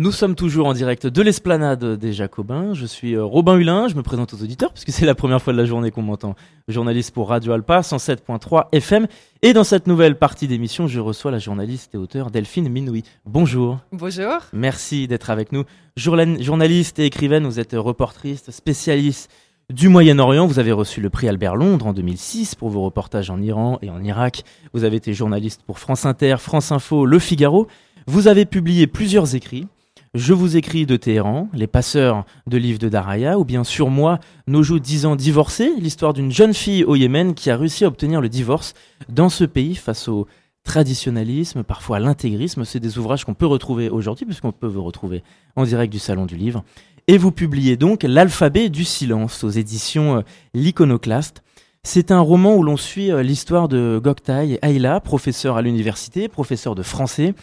Nous sommes toujours en direct de l'esplanade des Jacobins. Je suis euh, Robin Hulin, je me présente aux auditeurs puisque c'est la première fois de la journée qu'on m'entend. Journaliste pour Radio Alpa 107.3 FM. Et dans cette nouvelle partie d'émission, je reçois la journaliste et auteure Delphine Minoui. Bonjour. Bonjour. Merci d'être avec nous. Journaliste et écrivaine, vous êtes reportrice, spécialiste du Moyen-Orient. Vous avez reçu le prix Albert Londres en 2006 pour vos reportages en Iran et en Irak. Vous avez été journaliste pour France Inter, France Info, Le Figaro. Vous avez publié plusieurs écrits je vous écris de Téhéran, les passeurs de livres de Daraya, ou bien sur moi, nos jours dix ans divorcés, l'histoire d'une jeune fille au Yémen qui a réussi à obtenir le divorce dans ce pays face au traditionnalisme, parfois à l'intégrisme. C'est des ouvrages qu'on peut retrouver aujourd'hui, puisqu'on peut vous retrouver en direct du Salon du Livre. Et vous publiez donc L'alphabet du silence aux éditions euh, L'Iconoclaste. C'est un roman où l'on suit euh, l'histoire de Goktai Ayla, professeur à l'université, professeur de français.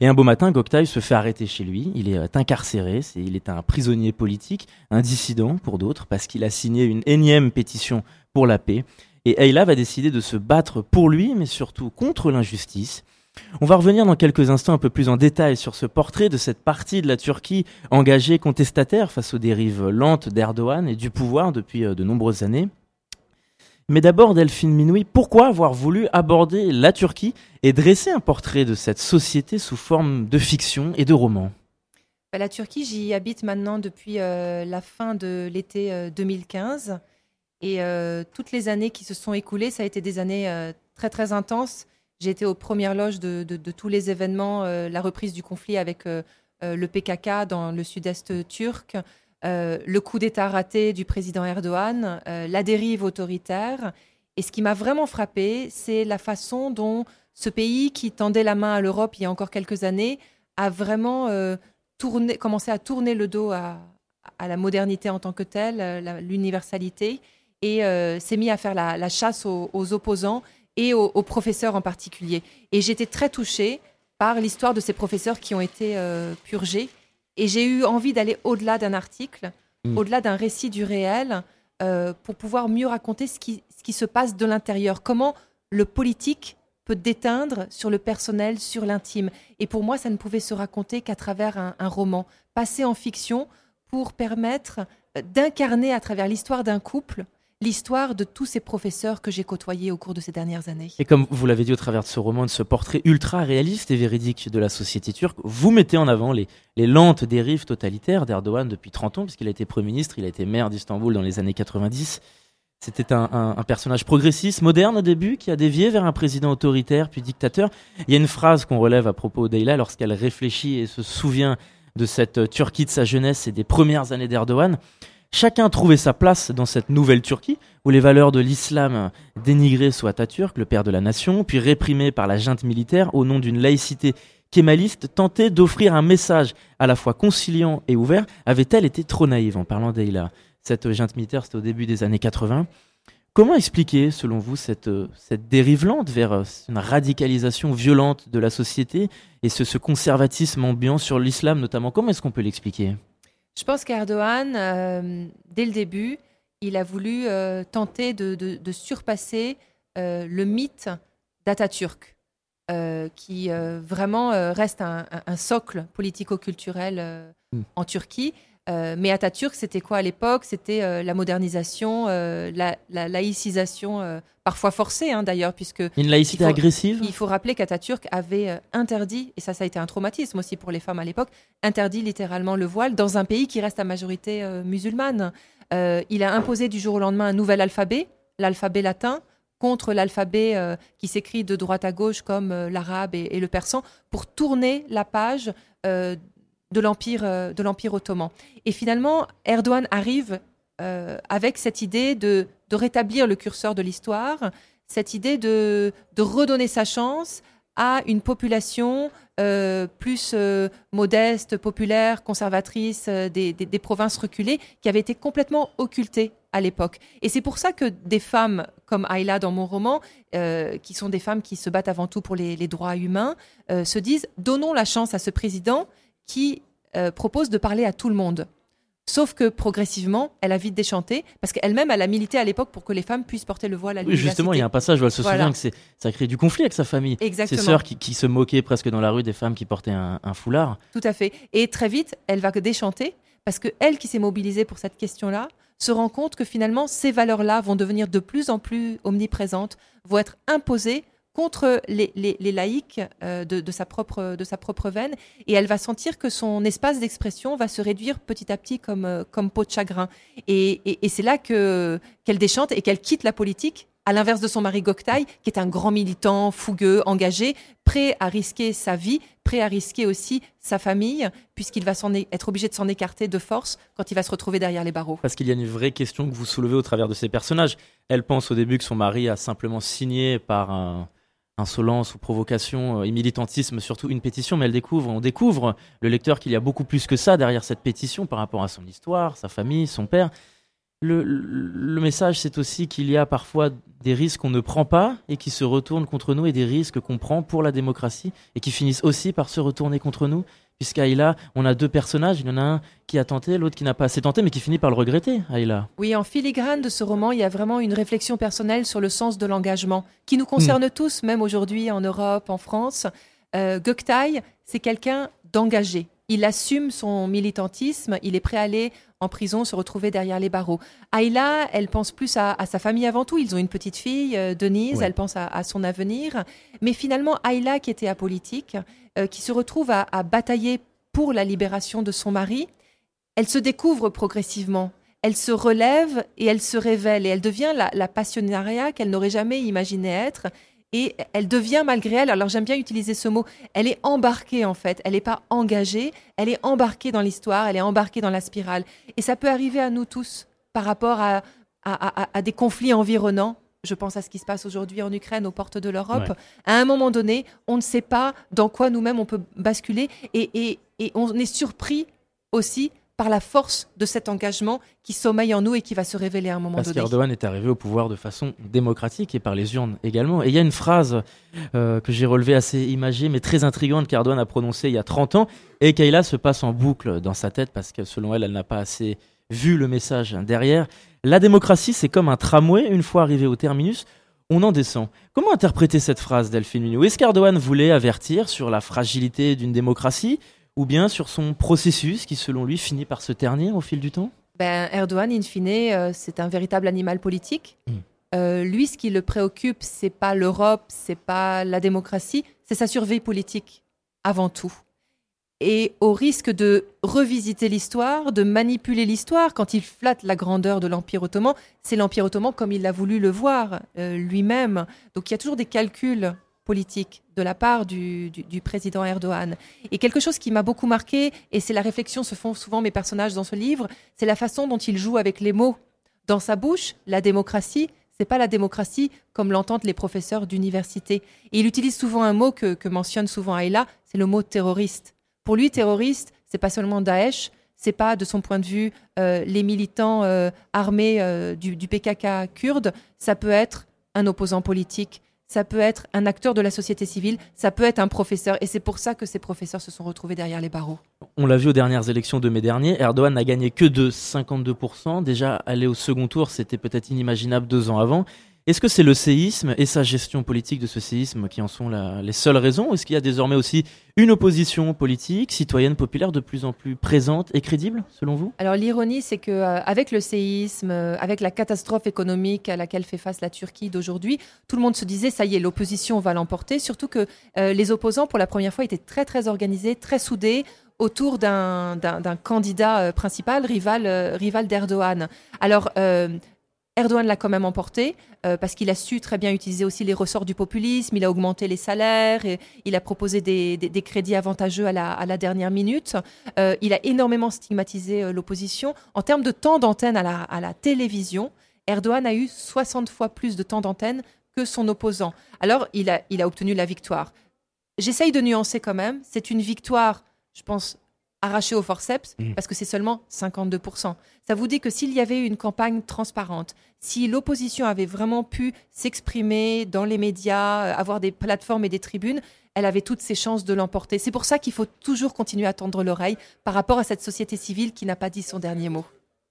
Et un beau matin, Goktai se fait arrêter chez lui. Il est euh, incarcéré, il est un prisonnier politique, un dissident pour d'autres, parce qu'il a signé une énième pétition pour la paix. Et Ayla va décider de se battre pour lui, mais surtout contre l'injustice. On va revenir dans quelques instants un peu plus en détail sur ce portrait de cette partie de la Turquie engagée contestataire face aux dérives lentes d'Erdogan et du pouvoir depuis euh, de nombreuses années. Mais d'abord, Delphine Minoui, pourquoi avoir voulu aborder la Turquie et dresser un portrait de cette société sous forme de fiction et de roman? Bah, La Turquie, j'y habite maintenant depuis euh, la fin de l'été 2015. Euh, et euh, toutes les années qui se sont écoulées, ça a été des années très très intenses. J'ai été aux premières loges de, de tous les événements, la reprise du conflit avec le PKK dans le sud-est turc, euh, le coup d'État raté du président Erdogan, euh, la dérive autoritaire. Et ce qui m'a vraiment frappé, c'est la façon dont ce pays qui tendait la main à l'Europe il y a encore quelques années a vraiment euh, commencé à tourner le dos à, la modernité en tant que telle, l'universalité, et s'est mis à faire la, chasse aux, opposants et aux, aux, professeurs en particulier. Et j'étais très touchée par l'histoire de ces professeurs qui ont été purgés et j'ai eu envie d'aller au-delà d'un article, hmm. au-delà d'un récit du réel, euh, pour pouvoir mieux raconter ce qui, ce qui se passe de l'intérieur. Comment le politique peut déteindre sur le personnel, sur l'intime. Et pour moi, ça ne pouvait se raconter qu'à travers un, un, roman, passé en fiction pour permettre d'incarner à travers l'histoire d'un couple l'histoire de tous ces professeurs que j'ai côtoyés au cours de ces dernières années. Et comme vous l'avez dit au travers de ce roman, de ce portrait ultra réaliste et véridique de la société turque, vous mettez en avant les, lentes dérives totalitaires d'Erdogan depuis 30 ans, puisqu'il a été Premier ministre, il a été maire d'Istanbul dans les années 90. C'était un, personnage progressiste, moderne au début, qui a dévié vers un président autoritaire puis dictateur. Il y a une phrase qu'on relève à propos d'Eyla lorsqu'elle réfléchit et se souvient de cette Turquie de sa jeunesse et des premières années d'Erdogan. Chacun trouvait sa place dans cette nouvelle Turquie, où les valeurs de l'islam dénigrées soit Atatürk, le père de la nation, puis réprimées par la junte militaire au nom d'une laïcité kémaliste, tentaient d'offrir un message à la fois conciliant et ouvert. Avait-elle été trop naïve en parlant d'Eila Cette junte militaire, c'était au début des années 80. Comment expliquer, selon vous, cette, cette dérive lente vers une radicalisation violente de la société et ce, ce conservatisme ambiant sur l'islam notamment? Comment est-ce qu'on peut l'expliquer? Je pense qu'Erdogan, euh, dès le début, il a voulu euh, tenter de, surpasser euh, le mythe d'Atatürk, qui vraiment reste un, socle politico-culturel hmm. en Turquie. Euh, mais Atatürk, c'était quoi à l'époque? C'était euh, la modernisation, euh, la, laïcisation, parfois forcée hein, d'ailleurs, puisque... Une laïcité agressive? Il faut rappeler qu'Atatürk avait interdit, et ça, ça a été un traumatisme aussi pour les femmes à l'époque, interdit littéralement le voile dans un pays qui reste à majorité musulmane. il a imposé du jour au lendemain un nouvel alphabet, l'alphabet latin, contre l'alphabet qui s'écrit de droite à gauche comme l'arabe et, et, le persan, pour tourner la page de l'Empire euh, de l'Empire ottoman. Et finalement, Erdogan arrive euh, avec cette idée de, rétablir le curseur de l'histoire, cette idée de, redonner sa chance à une population euh, plus modeste, populaire, conservatrice des, provinces reculées qui avait été complètement occultée à l'époque. Et c'est pour ça que des femmes comme Ayla dans mon roman, qui sont des femmes qui se battent avant tout pour les droits humains, se disent donnons la chance à ce président qui euh, propose de parler à tout le monde. Sauf que progressivement, elle a vite déchanté, parce qu'elle-même, elle a milité à l'époque pour que les femmes puissent porter le voile à l'université. justement, il y a un passage où elle se souvient que ça a créé du conflit avec sa famille. Exactement. Ses sœurs qui, se moquaient presque dans la rue des femmes qui portaient un, foulard. Tout à fait. Et très vite, elle va déchanter, parce que elle qui s'est mobilisée pour cette question-là, se rend compte que finalement, ces valeurs-là vont devenir de plus en plus omniprésentes, vont être imposées contre les, laïcs euh, de, sa propre, de sa propre veine, et elle va sentir que son espace d'expression va se réduire petit à petit comme, euh, comme peau de chagrin. Et, c'est là que, qu'elle déchante et qu'elle quitte la politique, à l'inverse de son mari Goktaï, qui est un grand militant, fougueux, engagé, prêt à risquer sa vie, prêt à risquer aussi sa famille, puisqu'il va être obligé de s'en écarter de force quand il va se retrouver derrière les barreaux. Parce qu'il y a une vraie question que vous soulevez au travers de ces personnages. Elle pense au début que son mari a simplement signé par un insolence ou provocation euh, et militantisme, surtout une pétition, mais elle découvre, on découvre le lecteur qu'il y a beaucoup plus que ça derrière cette pétition par rapport à son histoire, sa famille, son père. Le, le message, c'est aussi qu'il y a parfois des risques qu'on ne prend pas et qui se retournent contre nous et des risques qu'on prend pour la démocratie et qui finissent aussi par se retourner contre nous puisqu'Aïla, on a deux personnages, il y en a un qui a tenté, l'autre qui n'a pas assez tenté, mais qui finit par le regretter, Aïla. Oui, en filigrane de ce roman, il y a vraiment une réflexion personnelle sur le sens de l'engagement, qui nous concerne hmm. tous, même aujourd'hui en Europe, en France. Euh, c'est quelqu'un d'engagé. Il assume son militantisme, il est prêt à aller en prison, se retrouver derrière les barreaux. Ayla, elle pense plus à, sa famille avant tout. Ils ont une petite fille, euh, Denise, elle pense à, son avenir. Mais finalement, Ayla, qui était apolitique, euh, qui se retrouve à, batailler pour la libération de son mari, elle se découvre progressivement. Elle se relève et elle se révèle et elle devient la, la passionnariat qu'elle n'aurait jamais imaginé être et elle devient malgré elle, alors j'aime bien utiliser ce mot, elle est embarquée en fait, elle n'est pas engagée, elle est embarquée dans l'histoire, elle est embarquée dans la spirale. Et ça peut arriver à nous tous par rapport à, à, des conflits environnants. Je pense à ce qui se passe aujourd'hui en Ukraine, aux portes de l'Europe. À un moment donné, on ne sait pas dans quoi nous-mêmes on peut basculer et, et, et on est surpris aussi par la force de cet engagement qui sommeille en nous et qui va se révéler à un moment Parce donné. Parce qu'Erdogan est arrivé au pouvoir de façon démocratique et par les urnes également. Et il y a une phrase euh, que j'ai relevée assez imagée mais très intrigante qu'Erdogan a prononcée il y a 30 ans et Kayla se passe en boucle dans sa tête parce que selon elle, elle n'a pas assez vu le message derrière. La démocratie, c'est comme un tramway, une fois arrivé au terminus, on en descend. Comment interpréter cette phrase, Delphine Minou? Est-ce qu'Erdogan voulait avertir sur la fragilité d'une démocratie? Ou bien sur son processus qui, selon lui, finit par se ternir au fil du temps? Ben, Erdogan, in fine, euh, c'est un véritable animal politique. Hmm. Euh, lui, ce qui le préoccupe, c'est pas l'Europe, c'est pas la démocratie, c'est sa survie politique avant tout. Et au risque de revisiter l'histoire, de manipuler l'histoire, quand il flatte la grandeur de l'Empire ottoman, c'est l'Empire ottoman comme il a voulu le voir euh, lui-même. Donc il y a toujours des calculs politique de la part du, président Erdogan. Et quelque chose qui m'a beaucoup marqué, et c'est la réflexion se font souvent mes personnages dans ce livre, c'est la façon dont il joue avec les mots. Dans sa bouche, la démocratie, c'est pas la démocratie comme l'entendent les professeurs d'université. Et il utilise souvent un mot que, mentionne souvent Ayla, c'est le mot terroriste. Pour lui, terroriste, c'est pas seulement Daesh, c'est pas de son point de vue euh, les militants euh, armés euh, du, du PKK kurde, ça peut être un opposant politique, ça peut être un acteur de la société civile, ça peut être un professeur, et c'est pour ça que ces professeurs se sont retrouvés derrière les barreaux. On l'a vu aux dernières élections de mai dernier, Erdogan n'a gagné que de 52%. Déjà, aller au second tour, c'était peut-être inimaginable deux ans avant. Est-ce que c'est le séisme et sa gestion politique de ce séisme qui en sont les seules raisons est-ce qu'il y a désormais aussi une opposition politique, citoyenne, populaire de plus en plus présente et crédible, selon vous? Alors l'ironie, c'est que euh, avec le séisme, euh, avec la catastrophe économique à laquelle fait face la Turquie d'aujourd'hui, tout le monde se disait ça y est, l'opposition va l'emporter. Surtout que euh, les opposants, pour la première fois, étaient très très organisés, très soudés autour d'un candidat principal, rival, rival d'Erdogan. Alors, Erdogan l'a quand même emporté euh, parce qu'il a su très bien utiliser aussi les ressorts du populisme, il a augmenté les salaires, et il a proposé des, crédits avantageux à la, dernière minute, euh, il a énormément stigmatisé euh, l'opposition. En termes de temps d'antenne à la, télévision, Erdogan a eu 60 fois plus de temps d'antenne que son opposant. Alors il a, il a obtenu la victoire. J'essaye de nuancer quand même, c'est une victoire, je pense, arraché au forceps mmh. parce que c'est seulement 52%. Ça vous dit que s'il y avait une campagne transparente, si l'opposition avait vraiment pu s'exprimer dans les médias, euh, avoir des plateformes et des tribunes, elle avait toutes ses chances de l'emporter. C'est pour ça qu'il faut toujours continuer à tendre l'oreille par rapport à cette société civile qui n'a pas dit son dernier mot.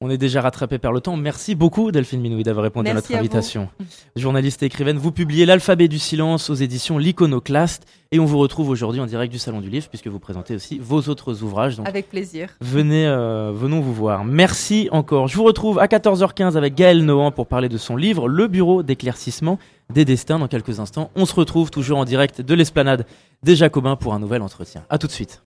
On est déjà rattrapé par le temps. Merci beaucoup Delphine Minoui d'avoir répondu à notre invitation. Journaliste et écrivaine, vous publiez L'alphabet du silence aux éditions L'Iconoclaste et on vous retrouve aujourd'hui en direct du Salon du Livre puisque vous présentez aussi vos autres ouvrages. avec plaisir. Venez, euh, venons vous voir. Merci encore. Je vous retrouve à 14h15 avec Gaël Nohan pour parler de son livre Le Bureau d'éclaircissement des destins dans quelques instants. On se retrouve toujours en direct de l'esplanade des Jacobins pour un nouvel entretien. A tout de suite.